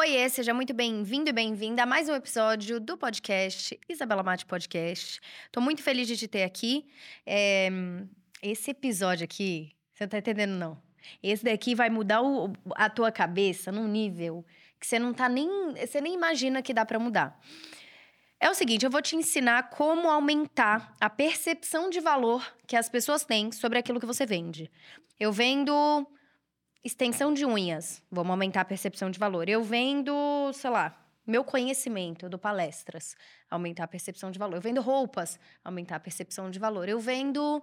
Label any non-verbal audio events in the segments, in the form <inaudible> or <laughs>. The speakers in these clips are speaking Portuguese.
Oiê, seja muito bem-vindo e bem-vinda a mais um episódio do podcast Isabela Mate Podcast. Tô muito feliz de te ter aqui. É, esse episódio aqui, você não tá entendendo, não. Esse daqui vai mudar o, a tua cabeça num nível que você não tá nem. Você nem imagina que dá para mudar. É o seguinte, eu vou te ensinar como aumentar a percepção de valor que as pessoas têm sobre aquilo que você vende. Eu vendo extensão de unhas, vamos aumentar a percepção de valor. Eu vendo, sei lá, meu conhecimento, eu dou palestras, aumentar a percepção de valor. Eu vendo roupas, aumentar a percepção de valor. Eu vendo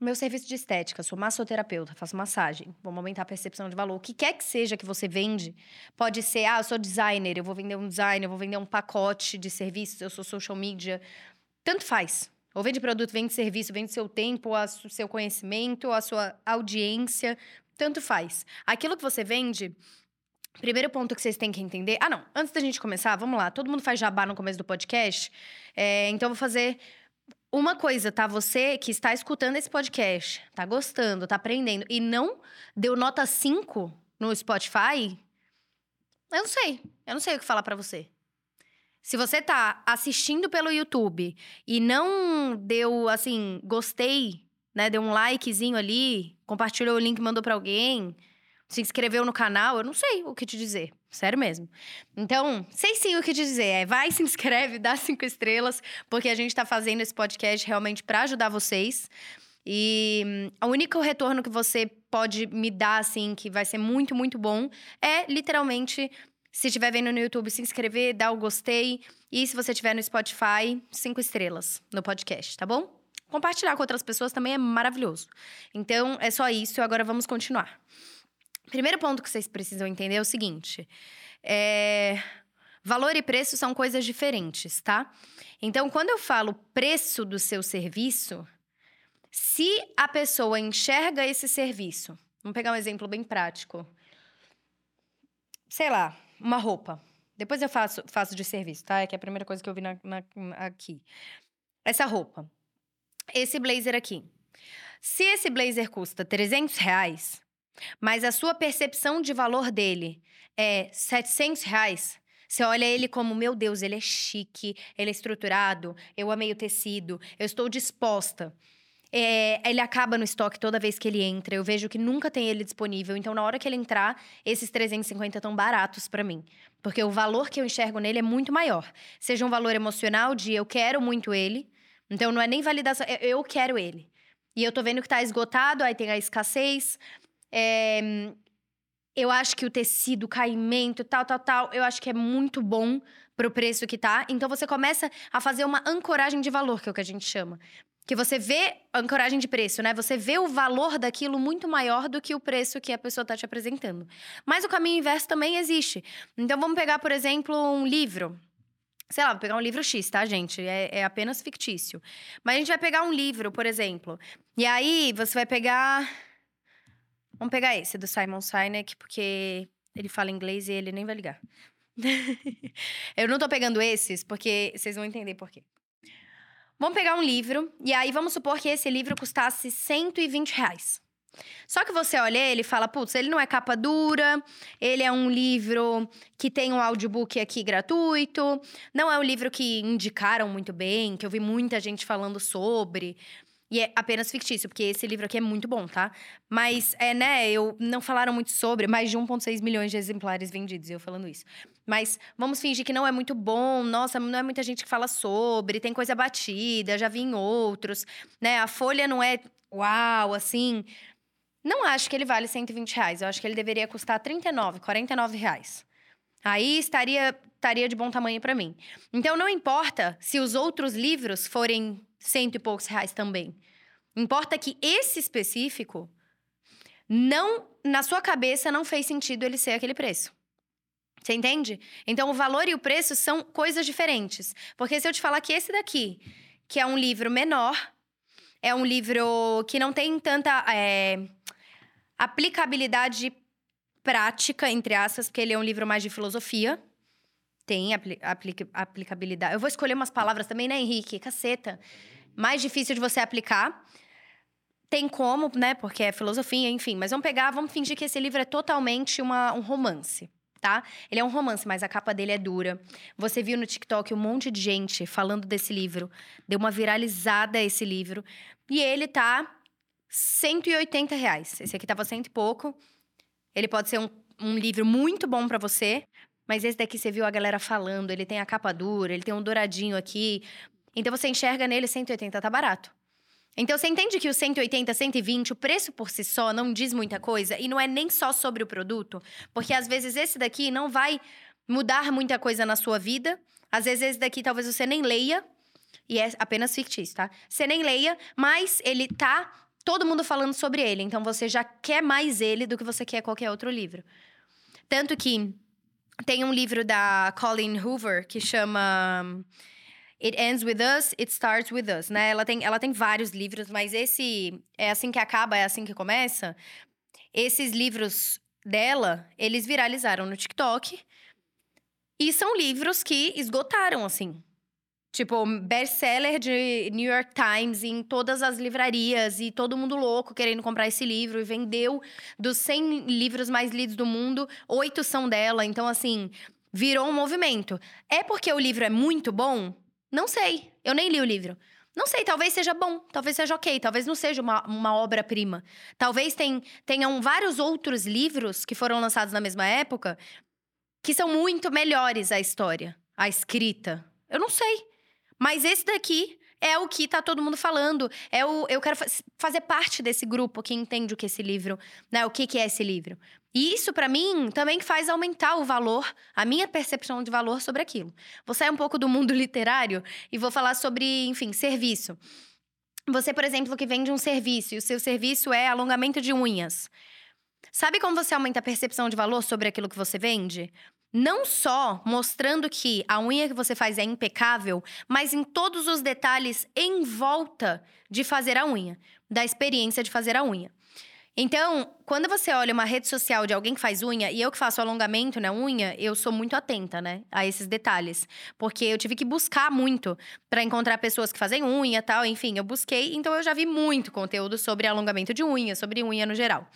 meu serviço de estética, sou massoterapeuta, faço massagem. Vamos aumentar a percepção de valor. O que quer que seja que você vende, pode ser, ah, eu sou designer, eu vou vender um design, eu vou vender um pacote de serviços, eu sou social media. Tanto faz. Ou vende produto, vende serviço, vende seu tempo, o seu conhecimento, a sua audiência. Tanto faz. Aquilo que você vende, Primeiro ponto que vocês têm que entender. Ah, não. Antes da gente começar, vamos lá. Todo mundo faz jabá no começo do podcast. É, então, eu vou fazer uma coisa, tá? Você que está escutando esse podcast, tá gostando, tá aprendendo e não deu nota 5 no Spotify, eu não sei. Eu não sei o que falar para você. Se você tá assistindo pelo YouTube e não deu, assim, gostei, né? Deu um likezinho ali, compartilhou o link, mandou para alguém, se inscreveu no canal, eu não sei o que te dizer. Sério mesmo. Então, sei sim o que te dizer. É, vai, <laughs> se inscreve, dá cinco estrelas, porque a gente tá fazendo esse podcast realmente para ajudar vocês. E hum, o único retorno que você pode me dar, assim, que vai ser muito, muito bom, é literalmente, se estiver vendo no YouTube, se inscrever, dar o gostei. E se você estiver no Spotify, cinco estrelas no podcast, tá bom? Compartilhar com outras pessoas também é maravilhoso. Então, é só isso. Agora vamos continuar. Primeiro ponto que vocês precisam entender é o seguinte: é... valor e preço são coisas diferentes, tá? Então, quando eu falo preço do seu serviço, se a pessoa enxerga esse serviço, vamos pegar um exemplo bem prático. Sei lá, uma roupa. Depois eu faço, faço de serviço, tá? É que é a primeira coisa que eu vi na, na, aqui. Essa roupa. Esse blazer aqui. Se esse blazer custa 300 reais, mas a sua percepção de valor dele é 700 reais, você olha ele como, meu Deus, ele é chique, ele é estruturado, eu amei o tecido, eu estou disposta. É, ele acaba no estoque toda vez que ele entra. Eu vejo que nunca tem ele disponível. Então, na hora que ele entrar, esses 350 estão baratos para mim. Porque o valor que eu enxergo nele é muito maior. Seja um valor emocional de eu quero muito ele. Então, não é nem validação, é eu quero ele. E eu tô vendo que tá esgotado, aí tem a escassez. É, eu acho que o tecido, o caimento, tal, tal, tal, eu acho que é muito bom pro preço que tá. Então você começa a fazer uma ancoragem de valor, que é o que a gente chama. Que você vê ancoragem de preço, né? Você vê o valor daquilo muito maior do que o preço que a pessoa tá te apresentando. Mas o caminho inverso também existe. Então vamos pegar, por exemplo, um livro. Sei lá, vou pegar um livro X, tá, gente? É, é apenas fictício. Mas a gente vai pegar um livro, por exemplo. E aí você vai pegar Vamos pegar esse do Simon Sinek, porque ele fala inglês e ele nem vai ligar. <laughs> eu não tô pegando esses porque vocês vão entender por quê. Vamos pegar um livro, e aí vamos supor que esse livro custasse 120 reais. Só que você olha ele e fala, putz, ele não é capa dura, ele é um livro que tem um audiobook aqui gratuito, não é um livro que indicaram muito bem, que eu vi muita gente falando sobre. E é apenas fictício, porque esse livro aqui é muito bom, tá? Mas, é, né, eu não falaram muito sobre, mais de 1,6 milhões de exemplares vendidos, eu falando isso. Mas vamos fingir que não é muito bom, nossa, não é muita gente que fala sobre, tem coisa batida, já vi em outros, né? A folha não é uau, assim. Não acho que ele vale 120 reais, eu acho que ele deveria custar 39, 49 reais. Aí estaria, estaria de bom tamanho para mim. Então, não importa se os outros livros forem cento e poucos reais também. Importa que esse específico não, na sua cabeça, não fez sentido ele ser aquele preço. Você entende? Então, o valor e o preço são coisas diferentes. Porque se eu te falar que esse daqui, que é um livro menor, é um livro que não tem tanta é, aplicabilidade prática, entre aspas, porque ele é um livro mais de filosofia. Tem apli aplicabilidade. Eu vou escolher umas palavras também, né, Henrique? Caceta mais difícil de você aplicar. Tem como, né? Porque é filosofia, enfim. Mas vamos pegar, vamos fingir que esse livro é totalmente uma, um romance. tá? Ele é um romance, mas a capa dele é dura. Você viu no TikTok um monte de gente falando desse livro. Deu uma viralizada esse livro. E ele tá 180 reais. Esse aqui tava cento e pouco. Ele pode ser um, um livro muito bom para você, mas esse daqui você viu a galera falando, ele tem a capa dura, ele tem um douradinho aqui. Então você enxerga nele 180, tá barato. Então você entende que o 180, 120, o preço por si só não diz muita coisa e não é nem só sobre o produto, porque às vezes esse daqui não vai mudar muita coisa na sua vida. Às vezes esse daqui talvez você nem leia e é apenas fictício, tá? Você nem leia, mas ele tá todo mundo falando sobre ele, então você já quer mais ele do que você quer qualquer outro livro. Tanto que tem um livro da Colleen Hoover que chama It Ends With Us, It Starts With Us, né? Ela tem, ela tem vários livros, mas esse é assim que acaba, é assim que começa. Esses livros dela, eles viralizaram no TikTok. E são livros que esgotaram, assim. Tipo, best-seller de New York Times em todas as livrarias e todo mundo louco querendo comprar esse livro. E vendeu dos 100 livros mais lidos do mundo, oito são dela. Então, assim, virou um movimento. É porque o livro é muito bom? Não sei. Eu nem li o livro. Não sei, talvez seja bom, talvez seja ok, talvez não seja uma, uma obra-prima. Talvez tem, tenham vários outros livros que foram lançados na mesma época que são muito melhores a história, a escrita. Eu não sei. Mas esse daqui é o que tá todo mundo falando. É o, eu quero fazer parte desse grupo que entende o que é esse livro, né? O que, que é esse livro. E isso, para mim, também faz aumentar o valor, a minha percepção de valor sobre aquilo. Vou sair um pouco do mundo <laughs> literário e vou falar sobre, enfim, serviço. Você, por exemplo, que vende um serviço e o seu serviço é alongamento de unhas. Sabe como você aumenta a percepção de valor sobre aquilo que você vende? Não só mostrando que a unha que você faz é impecável, mas em todos os detalhes em volta de fazer a unha, da experiência de fazer a unha. Então, quando você olha uma rede social de alguém que faz unha, e eu que faço alongamento na unha, eu sou muito atenta, né, a esses detalhes. Porque eu tive que buscar muito para encontrar pessoas que fazem unha tal, enfim, eu busquei, então eu já vi muito conteúdo sobre alongamento de unha, sobre unha no geral.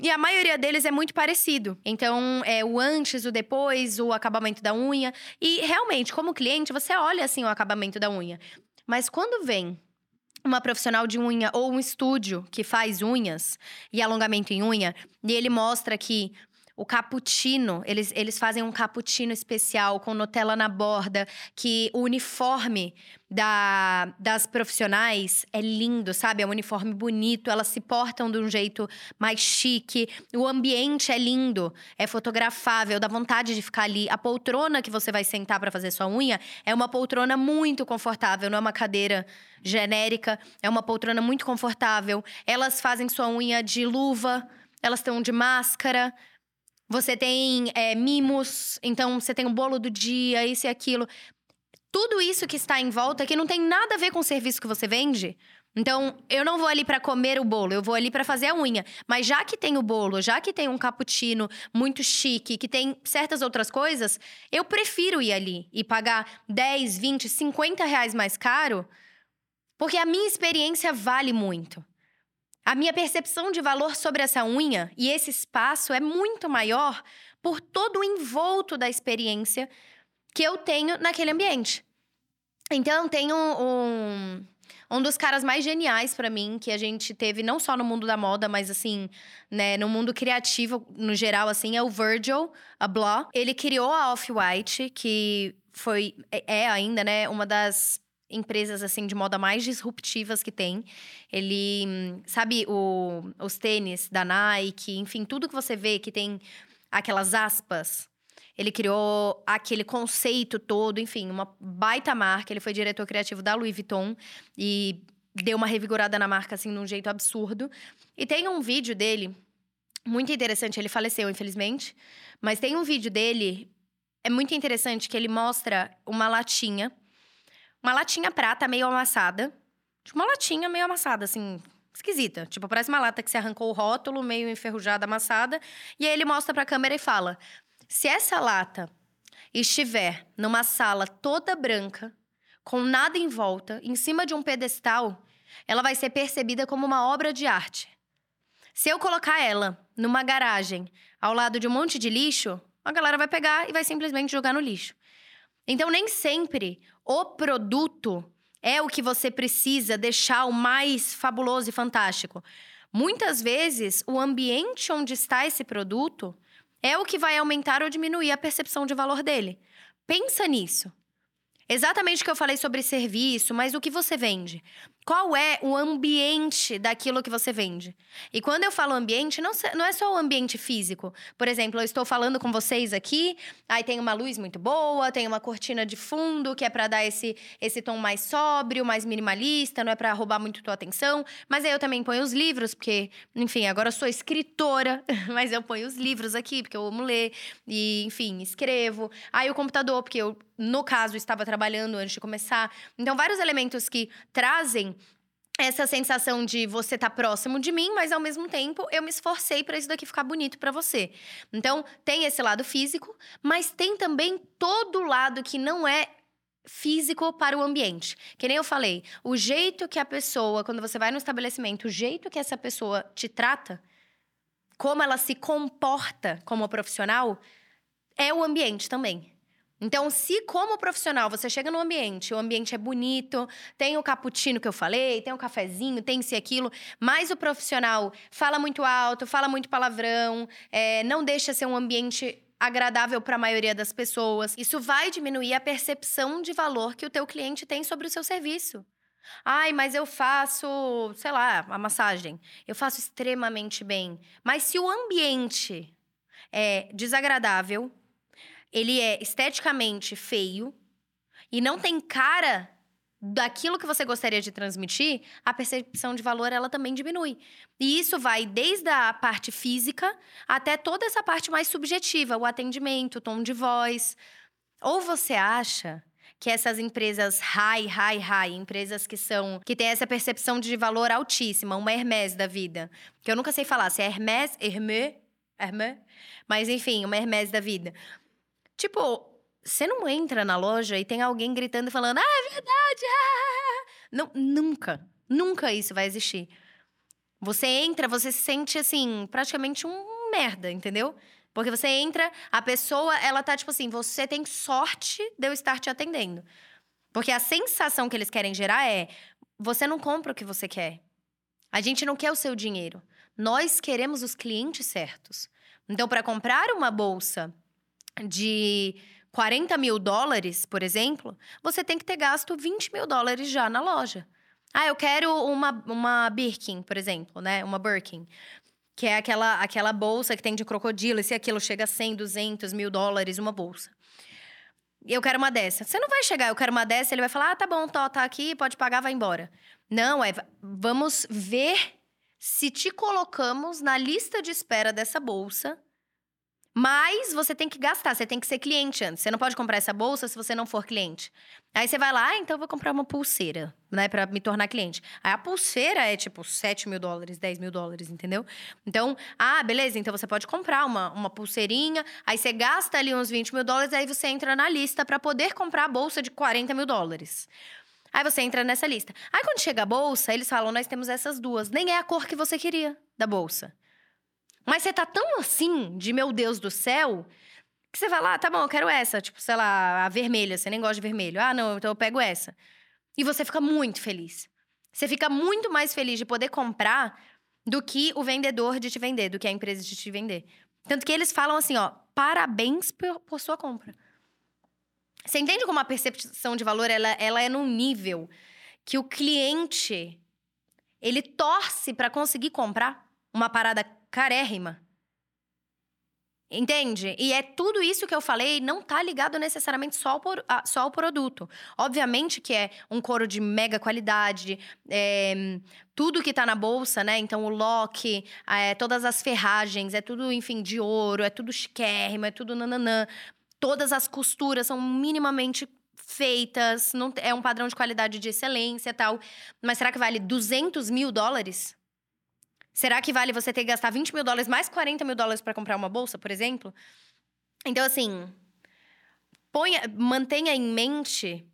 E a maioria deles é muito parecido. Então, é o antes, o depois, o acabamento da unha. E realmente, como cliente, você olha assim o acabamento da unha. Mas quando vem uma profissional de unha ou um estúdio que faz unhas e alongamento em unha, e ele mostra que o cappuccino, eles, eles fazem um cappuccino especial com Nutella na borda, que o uniforme da, das profissionais é lindo, sabe? É um uniforme bonito, elas se portam de um jeito mais chique, o ambiente é lindo, é fotografável, dá vontade de ficar ali. A poltrona que você vai sentar para fazer sua unha é uma poltrona muito confortável, não é uma cadeira genérica, é uma poltrona muito confortável. Elas fazem sua unha de luva, elas estão de máscara. Você tem é, mimos, então você tem o bolo do dia, isso e aquilo. Tudo isso que está em volta que não tem nada a ver com o serviço que você vende. Então, eu não vou ali para comer o bolo, eu vou ali para fazer a unha. Mas já que tem o bolo, já que tem um cappuccino muito chique, que tem certas outras coisas, eu prefiro ir ali e pagar 10, 20, 50 reais mais caro, porque a minha experiência vale muito. A minha percepção de valor sobre essa unha e esse espaço é muito maior por todo o envolto da experiência que eu tenho naquele ambiente. Então, tem um, um, um dos caras mais geniais para mim que a gente teve não só no mundo da moda, mas assim, né, no mundo criativo no geral assim, é o Virgil Abloh. Ele criou a Off-White, que foi é, é ainda, né, uma das empresas assim de moda mais disruptivas que tem. Ele, sabe, o, os tênis da Nike, enfim, tudo que você vê que tem aquelas aspas. Ele criou aquele conceito todo, enfim, uma baita marca. Ele foi diretor criativo da Louis Vuitton e deu uma revigorada na marca assim de um jeito absurdo. E tem um vídeo dele muito interessante, ele faleceu, infelizmente, mas tem um vídeo dele é muito interessante que ele mostra uma latinha uma latinha prata meio amassada. Tipo, uma latinha meio amassada, assim, esquisita. Tipo, parece uma lata que você arrancou o rótulo, meio enferrujada, amassada. E aí ele mostra pra câmera e fala: se essa lata estiver numa sala toda branca, com nada em volta, em cima de um pedestal, ela vai ser percebida como uma obra de arte. Se eu colocar ela numa garagem, ao lado de um monte de lixo, a galera vai pegar e vai simplesmente jogar no lixo. Então, nem sempre o produto é o que você precisa deixar o mais fabuloso e fantástico. Muitas vezes, o ambiente onde está esse produto é o que vai aumentar ou diminuir a percepção de valor dele. Pensa nisso. Exatamente o que eu falei sobre serviço, mas o que você vende? Qual é o ambiente daquilo que você vende? E quando eu falo ambiente, não, não é só o ambiente físico. Por exemplo, eu estou falando com vocês aqui, aí tem uma luz muito boa, tem uma cortina de fundo que é para dar esse, esse tom mais sóbrio, mais minimalista, não é para roubar muito tua atenção. Mas aí eu também ponho os livros, porque, enfim, agora eu sou escritora, <laughs> mas eu ponho os livros aqui, porque eu amo ler, e, enfim, escrevo. Aí o computador, porque eu, no caso, estava trabalhando antes de começar. Então, vários elementos que trazem essa sensação de você tá próximo de mim, mas ao mesmo tempo eu me esforcei para isso daqui ficar bonito para você. Então, tem esse lado físico, mas tem também todo o lado que não é físico para o ambiente. Que nem eu falei, o jeito que a pessoa, quando você vai no estabelecimento, o jeito que essa pessoa te trata, como ela se comporta como profissional, é o ambiente também. Então, se como profissional você chega no ambiente, o ambiente é bonito, tem o cappuccino que eu falei, tem o cafezinho, tem isso e aquilo, mas o profissional fala muito alto, fala muito palavrão, é, não deixa ser um ambiente agradável para a maioria das pessoas, isso vai diminuir a percepção de valor que o teu cliente tem sobre o seu serviço. Ai, mas eu faço, sei lá, a massagem. Eu faço extremamente bem. Mas se o ambiente é desagradável, ele é esteticamente feio e não tem cara daquilo que você gostaria de transmitir, a percepção de valor ela também diminui. E isso vai desde a parte física até toda essa parte mais subjetiva, o atendimento, o tom de voz. Ou você acha que essas empresas high, high, high, empresas que são que têm essa percepção de valor altíssima, uma Hermès da vida, que eu nunca sei falar se é Hermès, Hermès, Hermès, mas enfim, uma Hermès da vida. Tipo, você não entra na loja e tem alguém gritando e falando, ah, é verdade! Ah! Não, nunca, nunca isso vai existir. Você entra, você se sente assim, praticamente um merda, entendeu? Porque você entra, a pessoa, ela tá tipo assim, você tem sorte de eu estar te atendendo. Porque a sensação que eles querem gerar é: você não compra o que você quer. A gente não quer o seu dinheiro. Nós queremos os clientes certos. Então, para comprar uma bolsa de 40 mil dólares, por exemplo, você tem que ter gasto 20 mil dólares já na loja. Ah, eu quero uma, uma Birkin, por exemplo, né? Uma Birkin. Que é aquela, aquela bolsa que tem de crocodilo, e se aquilo chega a 100, 200 mil dólares, uma bolsa. Eu quero uma dessa. Você não vai chegar, eu quero uma dessa, ele vai falar, ah, tá bom, tá, tá aqui, pode pagar, vai embora. Não, é, vamos ver se te colocamos na lista de espera dessa bolsa mas você tem que gastar, você tem que ser cliente antes. Você não pode comprar essa bolsa se você não for cliente. Aí você vai lá, ah, então eu vou comprar uma pulseira, né, pra me tornar cliente. Aí a pulseira é tipo 7 mil dólares, 10 mil dólares, entendeu? Então, ah, beleza, então você pode comprar uma, uma pulseirinha, aí você gasta ali uns 20 mil dólares, aí você entra na lista para poder comprar a bolsa de 40 mil dólares. Aí você entra nessa lista. Aí quando chega a bolsa, eles falam: nós temos essas duas. Nem é a cor que você queria da bolsa. Mas você tá tão assim, de meu Deus do céu, que você lá, ah, tá bom, eu quero essa. Tipo, sei lá, a vermelha, você nem gosta de vermelho. Ah, não, então eu pego essa. E você fica muito feliz. Você fica muito mais feliz de poder comprar do que o vendedor de te vender, do que a empresa de te vender. Tanto que eles falam assim, ó, parabéns por, por sua compra. Você entende como a percepção de valor ela, ela é num nível que o cliente ele torce para conseguir comprar uma parada carérrima. Entende? E é tudo isso que eu falei, não tá ligado necessariamente só ao, por, a, só ao produto. Obviamente que é um couro de mega qualidade, é, tudo que tá na bolsa, né? Então, o lock, é, todas as ferragens, é tudo, enfim, de ouro, é tudo chiquérrimo, é tudo nananã. Todas as costuras são minimamente feitas, não, é um padrão de qualidade de excelência tal. Mas será que vale 200 mil dólares? Será que vale você ter que gastar 20 mil dólares mais 40 mil dólares para comprar uma bolsa, por exemplo? Então, assim, ponha, mantenha em mente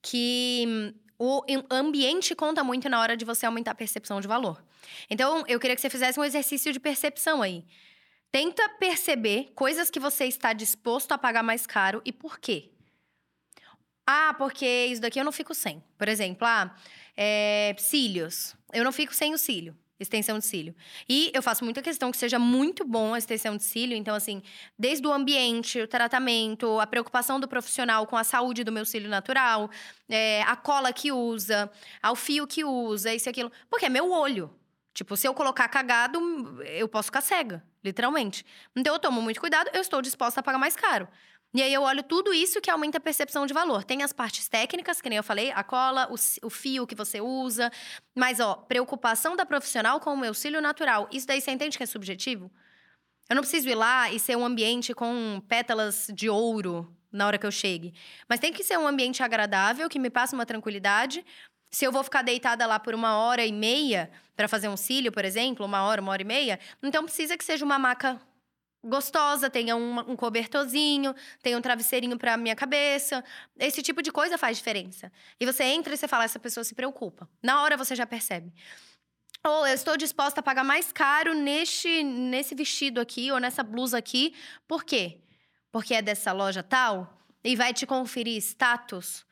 que o ambiente conta muito na hora de você aumentar a percepção de valor. Então, eu queria que você fizesse um exercício de percepção aí. Tenta perceber coisas que você está disposto a pagar mais caro e por quê. Ah, porque isso daqui eu não fico sem. Por exemplo, ah, é, cílios. Eu não fico sem o cílio extensão de cílio. E eu faço muita questão que seja muito bom a extensão de cílio. Então, assim, desde o ambiente, o tratamento, a preocupação do profissional com a saúde do meu cílio natural, é, a cola que usa, ao fio que usa, isso e aquilo. Porque é meu olho. Tipo, se eu colocar cagado, eu posso ficar cega, literalmente. Então, eu tomo muito cuidado, eu estou disposta a pagar mais caro. E aí eu olho tudo isso que aumenta a percepção de valor. Tem as partes técnicas, que nem eu falei, a cola, o, o fio que você usa. Mas, ó, preocupação da profissional com o meu cílio natural. Isso daí você entende que é subjetivo? Eu não preciso ir lá e ser um ambiente com pétalas de ouro na hora que eu chegue. Mas tem que ser um ambiente agradável, que me passe uma tranquilidade. Se eu vou ficar deitada lá por uma hora e meia para fazer um cílio, por exemplo, uma hora, uma hora e meia, então precisa que seja uma maca gostosa, tenha um, um cobertorzinho, tenha um travesseirinho para minha cabeça. Esse tipo de coisa faz diferença. E você entra e você fala, essa pessoa se preocupa. Na hora você já percebe. Ou eu estou disposta a pagar mais caro neste, nesse vestido aqui ou nessa blusa aqui. Por quê? Porque é dessa loja tal e vai te conferir status.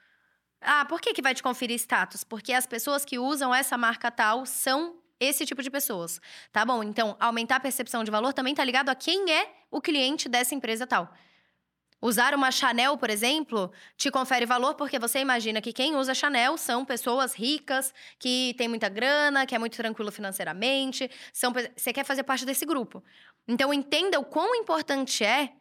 Ah, por que, que vai te conferir status? Porque as pessoas que usam essa marca tal são esse tipo de pessoas, tá bom? Então, aumentar a percepção de valor também tá ligado a quem é o cliente dessa empresa tal. Usar uma Chanel, por exemplo, te confere valor porque você imagina que quem usa Chanel são pessoas ricas, que têm muita grana, que é muito tranquilo financeiramente, são você quer fazer parte desse grupo. Então entenda o quão importante é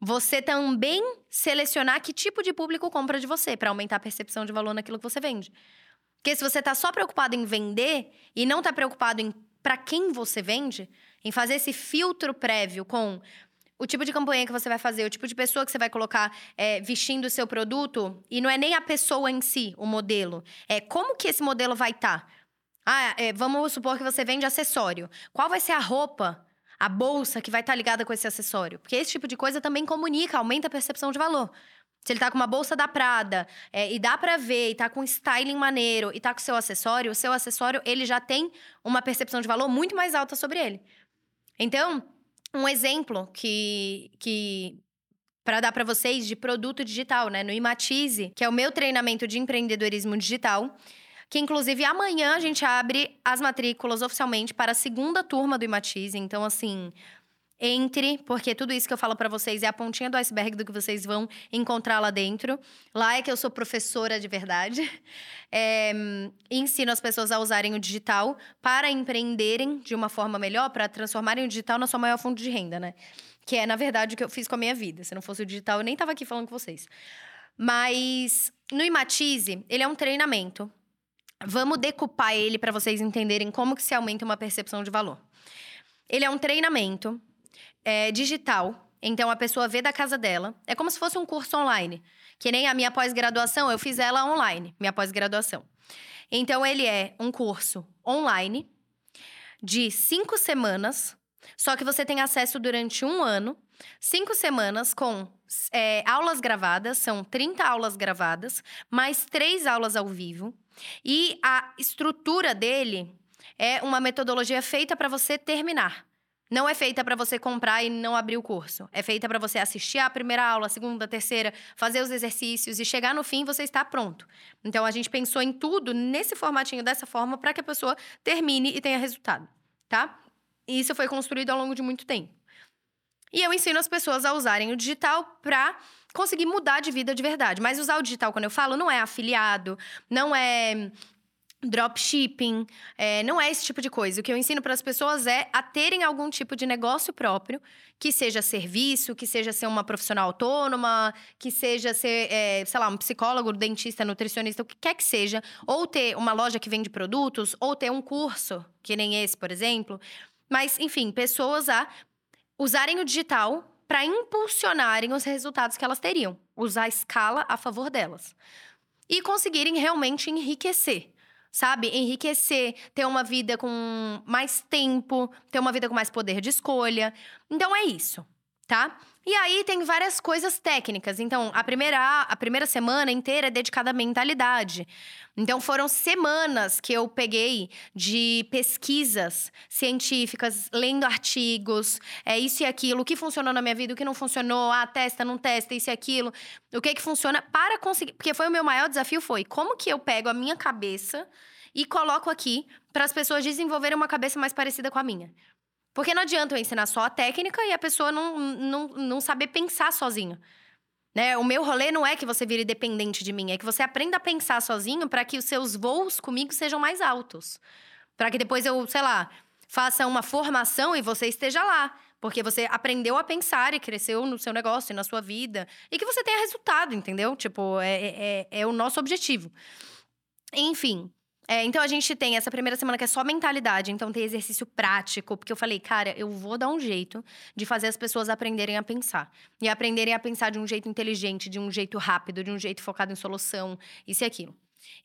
você também selecionar que tipo de público compra de você para aumentar a percepção de valor naquilo que você vende. Porque se você está só preocupado em vender e não está preocupado em para quem você vende, em fazer esse filtro prévio com o tipo de campanha que você vai fazer, o tipo de pessoa que você vai colocar é, vestindo o seu produto, e não é nem a pessoa em si, o modelo, é como que esse modelo vai estar. Tá. Ah, é, vamos supor que você vende acessório. Qual vai ser a roupa, a bolsa que vai estar tá ligada com esse acessório? Porque esse tipo de coisa também comunica, aumenta a percepção de valor. Se ele tá com uma bolsa da Prada é, e dá para ver, e tá com styling maneiro e tá com seu acessório, o seu acessório ele já tem uma percepção de valor muito mais alta sobre ele. Então, um exemplo que, que para dar para vocês de produto digital, né, no Imatize, que é o meu treinamento de empreendedorismo digital, que inclusive amanhã a gente abre as matrículas oficialmente para a segunda turma do Imatize. Então, assim, entre, porque tudo isso que eu falo para vocês é a pontinha do iceberg do que vocês vão encontrar lá dentro. Lá é que eu sou professora de verdade. <laughs> É, ensino as pessoas a usarem o digital para empreenderem de uma forma melhor, para transformarem o digital na sua maior fonte de renda, né? Que é, na verdade, o que eu fiz com a minha vida. Se não fosse o digital, eu nem estava aqui falando com vocês. Mas no Imatize, ele é um treinamento. Vamos decupar ele para vocês entenderem como que se aumenta uma percepção de valor. Ele é um treinamento é, digital. Então a pessoa vê da casa dela. É como se fosse um curso online. Que nem a minha pós-graduação, eu fiz ela online, minha pós-graduação. Então ele é um curso online de cinco semanas, só que você tem acesso durante um ano, cinco semanas com é, aulas gravadas, são 30 aulas gravadas, mais três aulas ao vivo. E a estrutura dele é uma metodologia feita para você terminar. Não é feita para você comprar e não abrir o curso. É feita para você assistir a primeira aula, a segunda, a terceira, fazer os exercícios e chegar no fim você está pronto. Então a gente pensou em tudo nesse formatinho dessa forma para que a pessoa termine e tenha resultado, tá? E isso foi construído ao longo de muito tempo. E eu ensino as pessoas a usarem o digital para conseguir mudar de vida de verdade. Mas usar o digital, quando eu falo, não é afiliado, não é dropshipping, é, não é esse tipo de coisa. O que eu ensino para as pessoas é a terem algum tipo de negócio próprio, que seja serviço, que seja ser uma profissional autônoma, que seja ser, é, sei lá, um psicólogo, dentista, nutricionista, o que quer que seja, ou ter uma loja que vende produtos, ou ter um curso, que nem esse, por exemplo. Mas, enfim, pessoas a usarem o digital para impulsionarem os resultados que elas teriam, usar a escala a favor delas. E conseguirem realmente enriquecer sabe? Enriquecer, ter uma vida com mais tempo, ter uma vida com mais poder de escolha. Então é isso. tá? E aí tem várias coisas técnicas. Então, a primeira, a primeira semana inteira é dedicada à mentalidade. Então, foram semanas que eu peguei de pesquisas científicas, lendo artigos, é isso e aquilo, o que funcionou na minha vida, o que não funcionou, ah, testa, não testa, isso e aquilo, o que que funciona para conseguir. Porque foi o meu maior desafio: foi como que eu pego a minha cabeça e coloco aqui para as pessoas desenvolverem uma cabeça mais parecida com a minha. Porque não adianta eu ensinar só a técnica e a pessoa não, não, não saber pensar sozinho. Né? O meu rolê não é que você vire dependente de mim, é que você aprenda a pensar sozinho para que os seus voos comigo sejam mais altos. Para que depois eu, sei lá, faça uma formação e você esteja lá. Porque você aprendeu a pensar e cresceu no seu negócio e na sua vida. E que você tenha resultado, entendeu? Tipo, é, é, é, é o nosso objetivo. Enfim, é, então a gente tem essa primeira semana que é só mentalidade, então tem exercício prático, porque eu falei, cara, eu vou dar um jeito de fazer as pessoas aprenderem a pensar. E aprenderem a pensar de um jeito inteligente, de um jeito rápido, de um jeito focado em solução, isso e aquilo.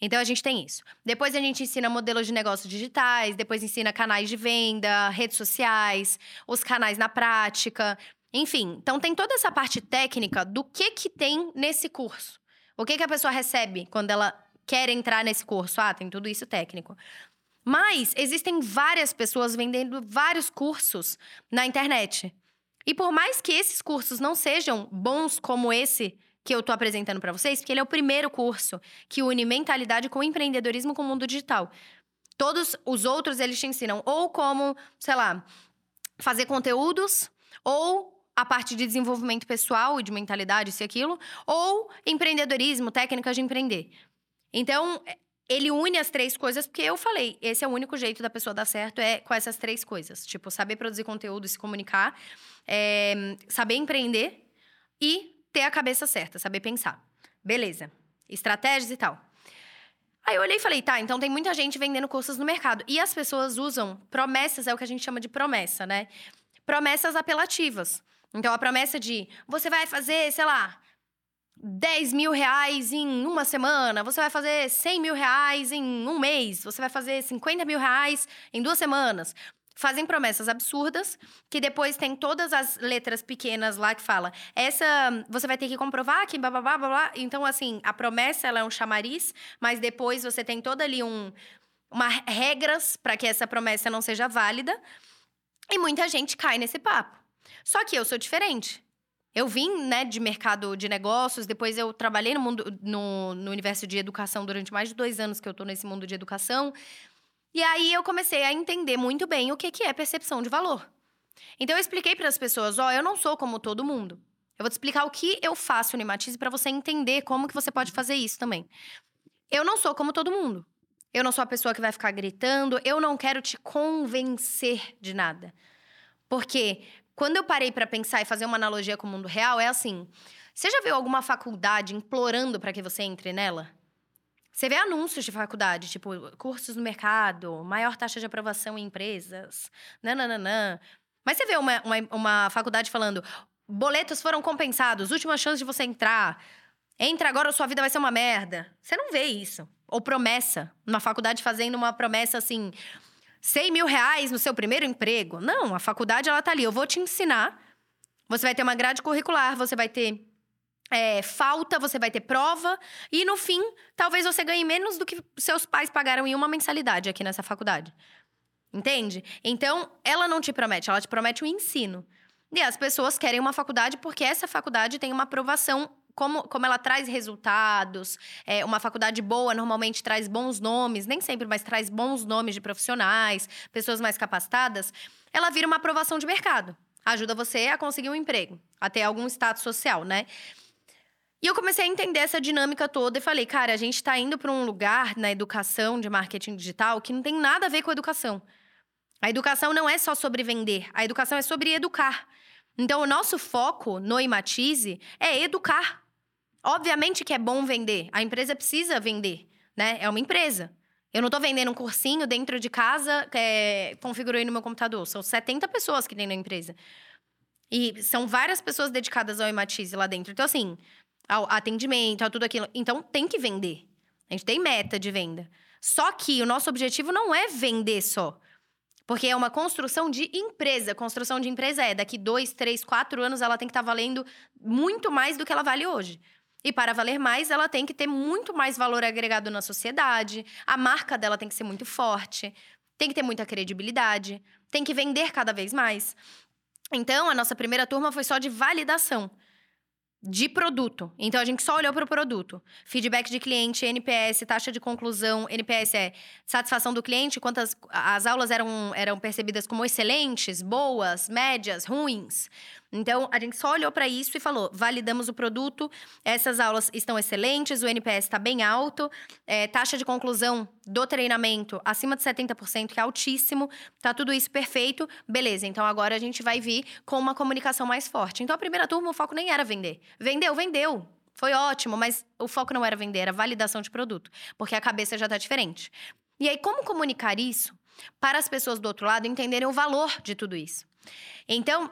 Então a gente tem isso. Depois a gente ensina modelos de negócios digitais, depois ensina canais de venda, redes sociais, os canais na prática, enfim. Então tem toda essa parte técnica do que que tem nesse curso. O que que a pessoa recebe quando ela quer entrar nesse curso. Ah, tem tudo isso técnico. Mas existem várias pessoas vendendo vários cursos na internet. E por mais que esses cursos não sejam bons como esse que eu tô apresentando para vocês, porque ele é o primeiro curso que une mentalidade com empreendedorismo com o mundo digital. Todos os outros eles te ensinam ou como, sei lá, fazer conteúdos ou a parte de desenvolvimento pessoal e de mentalidade, isso e aquilo, ou empreendedorismo, técnicas de empreender. Então, é, ele une as três coisas, porque eu falei, esse é o único jeito da pessoa dar certo, é com essas três coisas. Tipo, saber produzir conteúdo e se comunicar, é, saber empreender e ter a cabeça certa, saber pensar. Beleza. Estratégias e tal. Aí eu olhei e falei, tá, então tem muita gente vendendo cursos no mercado. E as pessoas usam promessas, é o que a gente chama de promessa, né? Promessas apelativas. Então, a promessa de você vai fazer, sei lá, 10 mil reais em uma semana, você vai fazer 100 mil reais em um mês, você vai fazer 50 mil reais em duas semanas. Fazem promessas absurdas, que depois tem todas as letras pequenas lá que fala. Essa você vai ter que comprovar que blá blá blá blá. Então, assim, a promessa ela é um chamariz, mas depois você tem toda ali um, uma regras para que essa promessa não seja válida. E muita gente cai nesse papo. Só que eu sou diferente. Eu vim, né, de mercado de negócios, depois eu trabalhei no mundo, no, no universo de educação durante mais de dois anos que eu tô nesse mundo de educação. E aí eu comecei a entender muito bem o que, que é percepção de valor. Então eu expliquei para as pessoas, ó, oh, eu não sou como todo mundo. Eu vou te explicar o que eu faço no Imatize para você entender como que você pode fazer isso também. Eu não sou como todo mundo. Eu não sou a pessoa que vai ficar gritando, eu não quero te convencer de nada. Porque quando eu parei para pensar e fazer uma analogia com o mundo real, é assim: você já viu alguma faculdade implorando para que você entre nela? Você vê anúncios de faculdade, tipo cursos no mercado, maior taxa de aprovação em empresas, nananã. Mas você vê uma, uma, uma faculdade falando: boletos foram compensados, última chance de você entrar. Entra agora ou sua vida vai ser uma merda. Você não vê isso. Ou promessa. Uma faculdade fazendo uma promessa assim: 100 mil reais no seu primeiro emprego. Não, a faculdade ela tá ali. Eu vou te ensinar. Você vai ter uma grade curricular, você vai ter é, falta, você vai ter prova. E no fim, talvez você ganhe menos do que seus pais pagaram em uma mensalidade aqui nessa faculdade. Entende? Então, ela não te promete, ela te promete o ensino. E as pessoas querem uma faculdade porque essa faculdade tem uma aprovação como, como ela traz resultados, é, uma faculdade boa normalmente traz bons nomes, nem sempre, mas traz bons nomes de profissionais, pessoas mais capacitadas, ela vira uma aprovação de mercado. Ajuda você a conseguir um emprego, até algum status social, né? E eu comecei a entender essa dinâmica toda e falei, cara, a gente está indo para um lugar na educação de marketing digital que não tem nada a ver com a educação. A educação não é só sobre vender, a educação é sobre educar. Então, o nosso foco no Imatize é educar. Obviamente que é bom vender. A empresa precisa vender, né? É uma empresa. Eu não estou vendendo um cursinho dentro de casa, é, configurei no meu computador. São 70 pessoas que tem na empresa. E são várias pessoas dedicadas ao Ematize lá dentro. Então, assim, ao atendimento, a tudo aquilo. Então, tem que vender. A gente tem meta de venda. Só que o nosso objetivo não é vender só. Porque é uma construção de empresa. Construção de empresa é daqui dois, três, quatro anos ela tem que estar tá valendo muito mais do que ela vale hoje. E para valer mais, ela tem que ter muito mais valor agregado na sociedade. A marca dela tem que ser muito forte, tem que ter muita credibilidade, tem que vender cada vez mais. Então, a nossa primeira turma foi só de validação de produto. Então a gente só olhou para o produto. Feedback de cliente, NPS, taxa de conclusão, NPS é satisfação do cliente, quantas as aulas eram, eram percebidas como excelentes, boas, médias, ruins. Então, a gente só olhou para isso e falou: validamos o produto, essas aulas estão excelentes, o NPS está bem alto, é, taxa de conclusão do treinamento acima de 70%, que é altíssimo, tá tudo isso perfeito, beleza. Então, agora a gente vai vir com uma comunicação mais forte. Então, a primeira turma, o foco nem era vender. Vendeu, vendeu. Foi ótimo, mas o foco não era vender, era validação de produto, porque a cabeça já está diferente. E aí, como comunicar isso para as pessoas do outro lado entenderem o valor de tudo isso? Então,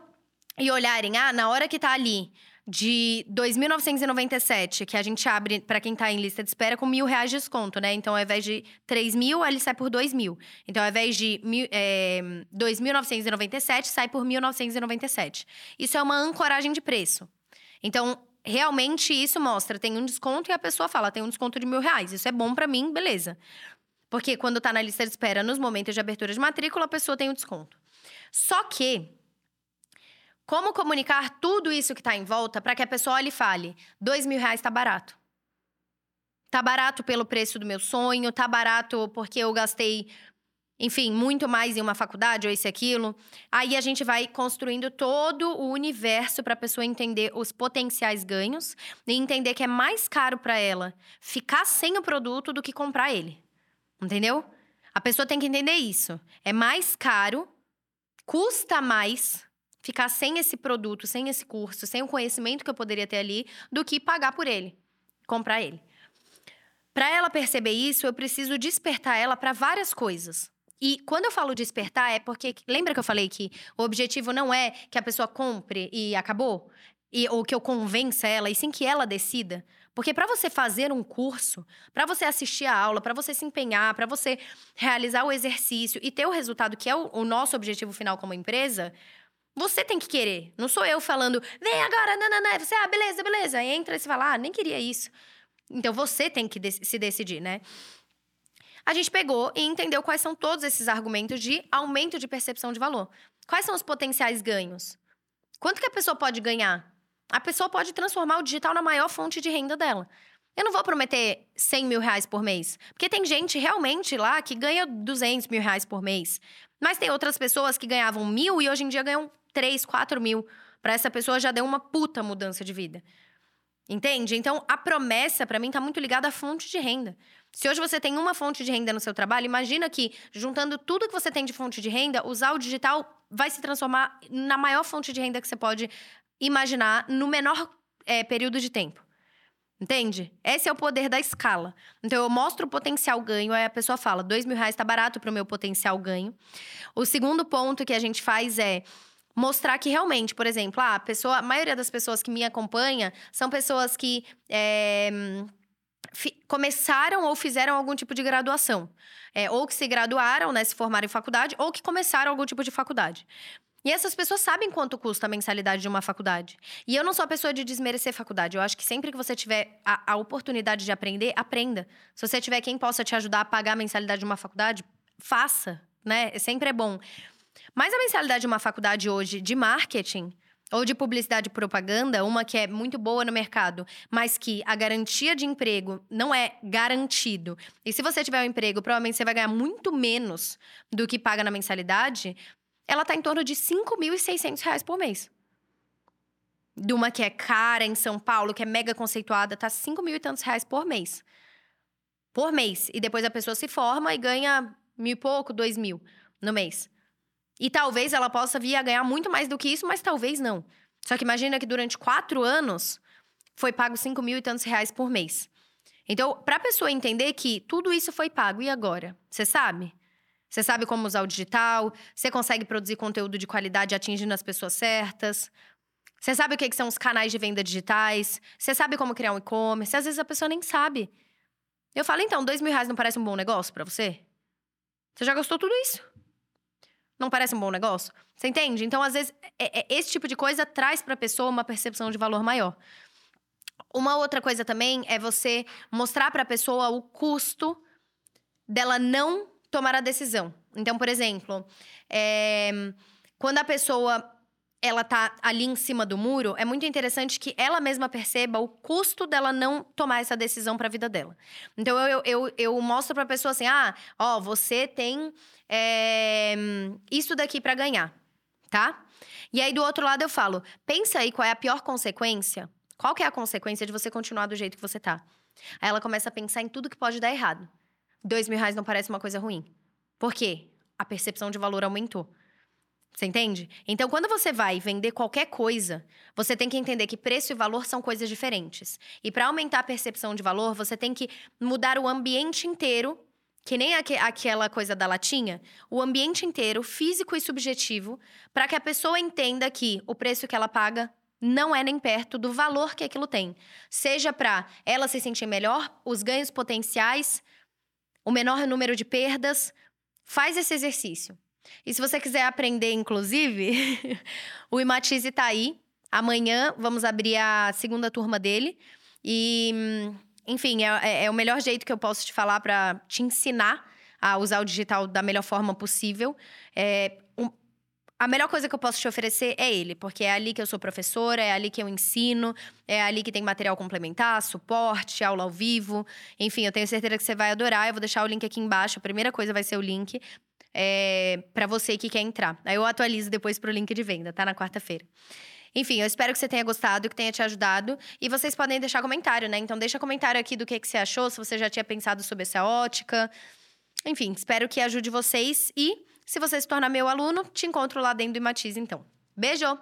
e olharem, ah, na hora que tá ali de 2.997, que a gente abre para quem tá em lista de espera com mil reais de desconto, né? Então, ao invés de 3 mil, ele sai por 2 mil. Então, ao invés de é, 2.997, sai por 1.997. Isso é uma ancoragem de preço. Então, realmente isso mostra, tem um desconto e a pessoa fala, tem um desconto de mil reais. Isso é bom para mim, beleza. Porque quando tá na lista de espera, nos momentos de abertura de matrícula, a pessoa tem o um desconto. Só que como comunicar tudo isso que está em volta para que a pessoa olhe e fale: dois mil reais está barato. Tá barato pelo preço do meu sonho, tá barato porque eu gastei, enfim, muito mais em uma faculdade ou esse aquilo. Aí a gente vai construindo todo o universo para a pessoa entender os potenciais ganhos e entender que é mais caro para ela ficar sem o produto do que comprar ele. Entendeu? A pessoa tem que entender isso. É mais caro, custa mais ficar sem esse produto, sem esse curso, sem o conhecimento que eu poderia ter ali, do que pagar por ele, comprar ele. Para ela perceber isso, eu preciso despertar ela para várias coisas. E quando eu falo despertar, é porque. Lembra que eu falei que o objetivo não é que a pessoa compre e acabou? E, ou que eu convença ela, e sim que ela decida. Porque para você fazer um curso, para você assistir a aula, para você se empenhar, para você realizar o exercício e ter o resultado que é o, o nosso objetivo final como empresa, você tem que querer. Não sou eu falando, vem agora, nananã. Você, ah, beleza, beleza. Entra e você fala, ah, nem queria isso. Então você tem que se decidir, né? A gente pegou e entendeu quais são todos esses argumentos de aumento de percepção de valor. Quais são os potenciais ganhos? Quanto que a pessoa pode ganhar? A pessoa pode transformar o digital na maior fonte de renda dela. Eu não vou prometer 100 mil reais por mês. Porque tem gente realmente lá que ganha 200 mil reais por mês. Mas tem outras pessoas que ganhavam mil e hoje em dia ganham 3, 4 mil. Para essa pessoa já deu uma puta mudança de vida. Entende? Então, a promessa, para mim, tá muito ligada à fonte de renda. Se hoje você tem uma fonte de renda no seu trabalho, imagina que, juntando tudo que você tem de fonte de renda, usar o digital vai se transformar na maior fonte de renda que você pode imaginar no menor é, período de tempo. Entende? Esse é o poder da escala. Então, eu mostro o potencial ganho, aí a pessoa fala: dois mil reais tá barato para o meu potencial ganho. O segundo ponto que a gente faz é mostrar que realmente, por exemplo, ah, a pessoa, a maioria das pessoas que me acompanha são pessoas que é, começaram ou fizeram algum tipo de graduação. É, ou que se graduaram, né, se formaram em faculdade, ou que começaram algum tipo de faculdade. E essas pessoas sabem quanto custa a mensalidade de uma faculdade. E eu não sou a pessoa de desmerecer faculdade. Eu acho que sempre que você tiver a, a oportunidade de aprender, aprenda. Se você tiver quem possa te ajudar a pagar a mensalidade de uma faculdade, faça, né? Sempre é bom. Mas a mensalidade de uma faculdade hoje de marketing ou de publicidade e propaganda, uma que é muito boa no mercado, mas que a garantia de emprego não é garantido. E se você tiver um emprego, provavelmente você vai ganhar muito menos do que paga na mensalidade. Ela está em torno de R$ 5.600 por mês. De uma que é cara em São Paulo, que é mega conceituada, tá 5 mil e tantos reais por mês. Por mês. E depois a pessoa se forma e ganha mil e pouco, dois mil no mês. E talvez ela possa vir a ganhar muito mais do que isso, mas talvez não. Só que imagina que durante quatro anos foi pago cinco mil e tantos reais por mês. Então, para a pessoa entender que tudo isso foi pago, e agora? Você sabe? Você sabe como usar o digital? Você consegue produzir conteúdo de qualidade atingindo as pessoas certas? Você sabe o que são os canais de venda digitais? Você sabe como criar um e-commerce? Às vezes a pessoa nem sabe. Eu falo, então, dois mil reais não parece um bom negócio para você? Você já gostou tudo isso? Não parece um bom negócio? Você entende? Então, às vezes, é, é, esse tipo de coisa traz para a pessoa uma percepção de valor maior. Uma outra coisa também é você mostrar para a pessoa o custo dela não tomar a decisão. Então, por exemplo, é, quando a pessoa ela tá ali em cima do muro, é muito interessante que ela mesma perceba o custo dela não tomar essa decisão para a vida dela. Então eu, eu, eu mostro para a pessoa assim: ah, ó, você tem é, isso daqui para ganhar, tá? E aí do outro lado eu falo: pensa aí qual é a pior consequência. Qual que é a consequência de você continuar do jeito que você tá? Aí ela começa a pensar em tudo que pode dar errado. Dois mil reais não parece uma coisa ruim. Por quê? A percepção de valor aumentou. Você entende? Então, quando você vai vender qualquer coisa, você tem que entender que preço e valor são coisas diferentes. E para aumentar a percepção de valor, você tem que mudar o ambiente inteiro, que nem aqu aquela coisa da latinha, o ambiente inteiro, físico e subjetivo, para que a pessoa entenda que o preço que ela paga não é nem perto do valor que aquilo tem. Seja para ela se sentir melhor, os ganhos potenciais, o menor número de perdas. Faz esse exercício. E se você quiser aprender, inclusive, <laughs> o Imatize está aí. Amanhã vamos abrir a segunda turma dele. E, enfim, é, é, é o melhor jeito que eu posso te falar para te ensinar a usar o digital da melhor forma possível. É, a melhor coisa que eu posso te oferecer é ele, porque é ali que eu sou professora, é ali que eu ensino, é ali que tem material complementar, suporte, aula ao vivo. Enfim, eu tenho certeza que você vai adorar. Eu vou deixar o link aqui embaixo. A primeira coisa vai ser o link é, para você que quer entrar. Aí eu atualizo depois pro link de venda, tá? Na quarta-feira. Enfim, eu espero que você tenha gostado, que tenha te ajudado. E vocês podem deixar comentário, né? Então deixa comentário aqui do que, que você achou, se você já tinha pensado sobre essa ótica. Enfim, espero que ajude vocês. E se você se tornar meu aluno, te encontro lá dentro do Imatize, então. Beijo!